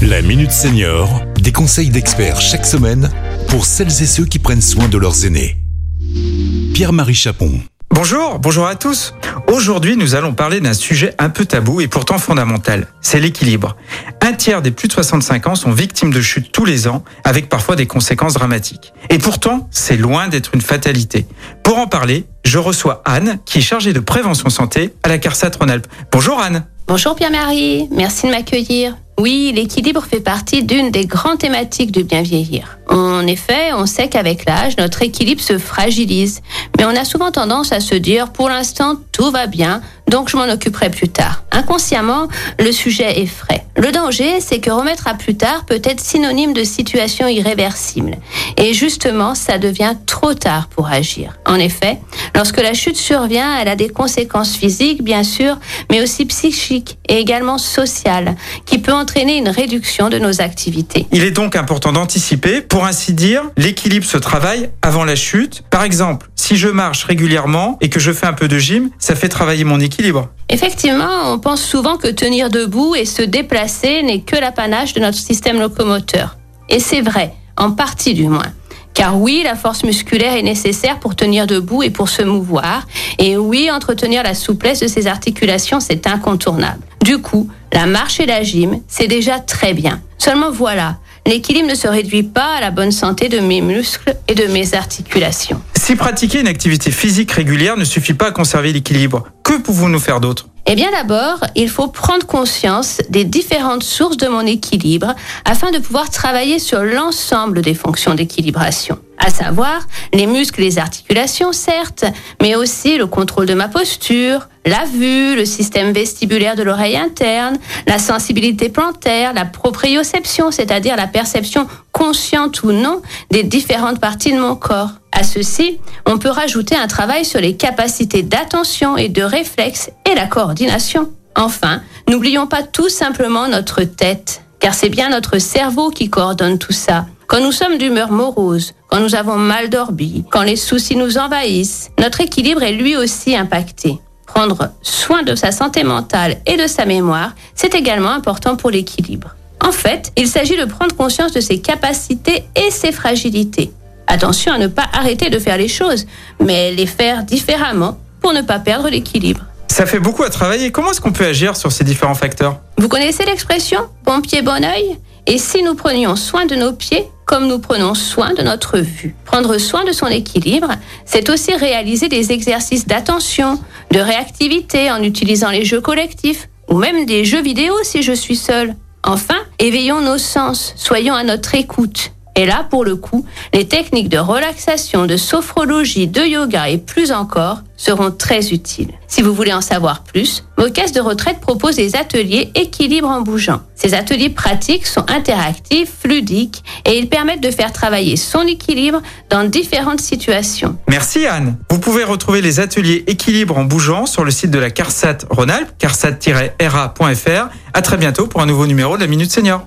La Minute Senior, des conseils d'experts chaque semaine pour celles et ceux qui prennent soin de leurs aînés. Pierre-Marie Chapon. Bonjour, bonjour à tous. Aujourd'hui, nous allons parler d'un sujet un peu tabou et pourtant fondamental. C'est l'équilibre. Un tiers des plus de 65 ans sont victimes de chutes tous les ans, avec parfois des conséquences dramatiques. Et pourtant, c'est loin d'être une fatalité. Pour en parler, je reçois Anne, qui est chargée de prévention santé à la CARSAT Rhône-Alpes. Bonjour Anne. Bonjour Pierre-Marie, merci de m'accueillir. Oui, l'équilibre fait partie d'une des grandes thématiques du bien vieillir. En effet, on sait qu'avec l'âge, notre équilibre se fragilise. Mais on a souvent tendance à se dire, pour l'instant, tout va bien, donc je m'en occuperai plus tard. Inconsciemment, le sujet est frais. Le danger, c'est que remettre à plus tard peut être synonyme de situation irréversible. Et justement, ça devient trop tard pour agir. En effet, lorsque la chute survient, elle a des conséquences physiques, bien sûr, mais aussi psychiques et également sociales, qui peut entraîner une réduction de nos activités. Il est donc important d'anticiper. Pour ainsi dire, l'équilibre se travaille avant la chute. Par exemple, si je marche régulièrement et que je fais un peu de gym, ça fait travailler mon équilibre. Effectivement, on pense souvent que tenir debout et se déplacer n'est que l'apanage de notre système locomoteur. Et c'est vrai, en partie du moins. Car oui, la force musculaire est nécessaire pour tenir debout et pour se mouvoir. Et oui, entretenir la souplesse de ses articulations, c'est incontournable. Du coup, la marche et la gym, c'est déjà très bien. Seulement voilà, l'équilibre ne se réduit pas à la bonne santé de mes muscles et de mes articulations. Si pratiquer une activité physique régulière ne suffit pas à conserver l'équilibre, que pouvons-nous faire d'autre? Eh bien d'abord, il faut prendre conscience des différentes sources de mon équilibre afin de pouvoir travailler sur l'ensemble des fonctions d'équilibration à savoir les muscles les articulations, certes, mais aussi le contrôle de ma posture, la vue, le système vestibulaire de l'oreille interne, la sensibilité plantaire, la proprioception, c'est-à-dire la perception consciente ou non des différentes parties de mon corps. À ceci, on peut rajouter un travail sur les capacités d'attention et de réflexe et la coordination. Enfin, n'oublions pas tout simplement notre tête, car c'est bien notre cerveau qui coordonne tout ça. Quand nous sommes d'humeur morose, quand nous avons mal dormi, quand les soucis nous envahissent, notre équilibre est lui aussi impacté. Prendre soin de sa santé mentale et de sa mémoire, c'est également important pour l'équilibre. En fait, il s'agit de prendre conscience de ses capacités et ses fragilités. Attention à ne pas arrêter de faire les choses, mais les faire différemment pour ne pas perdre l'équilibre. Ça fait beaucoup à travailler. Comment est-ce qu'on peut agir sur ces différents facteurs? Vous connaissez l'expression bon pied, bon oeil Et si nous prenions soin de nos pieds comme nous prenons soin de notre vue. Prendre soin de son équilibre, c'est aussi réaliser des exercices d'attention, de réactivité en utilisant les jeux collectifs ou même des jeux vidéo si je suis seule. Enfin, éveillons nos sens, soyons à notre écoute et là, pour le coup, les techniques de relaxation, de sophrologie, de yoga et plus encore seront très utiles. Si vous voulez en savoir plus, vos caisses de retraite proposent des ateliers équilibre en bougeant. Ces ateliers pratiques sont interactifs, fluidiques et ils permettent de faire travailler son équilibre dans différentes situations. Merci Anne. Vous pouvez retrouver les ateliers équilibre en bougeant sur le site de la CARSAT Rhône-Alpes, carsat-ra.fr. À très bientôt pour un nouveau numéro de la Minute Senior.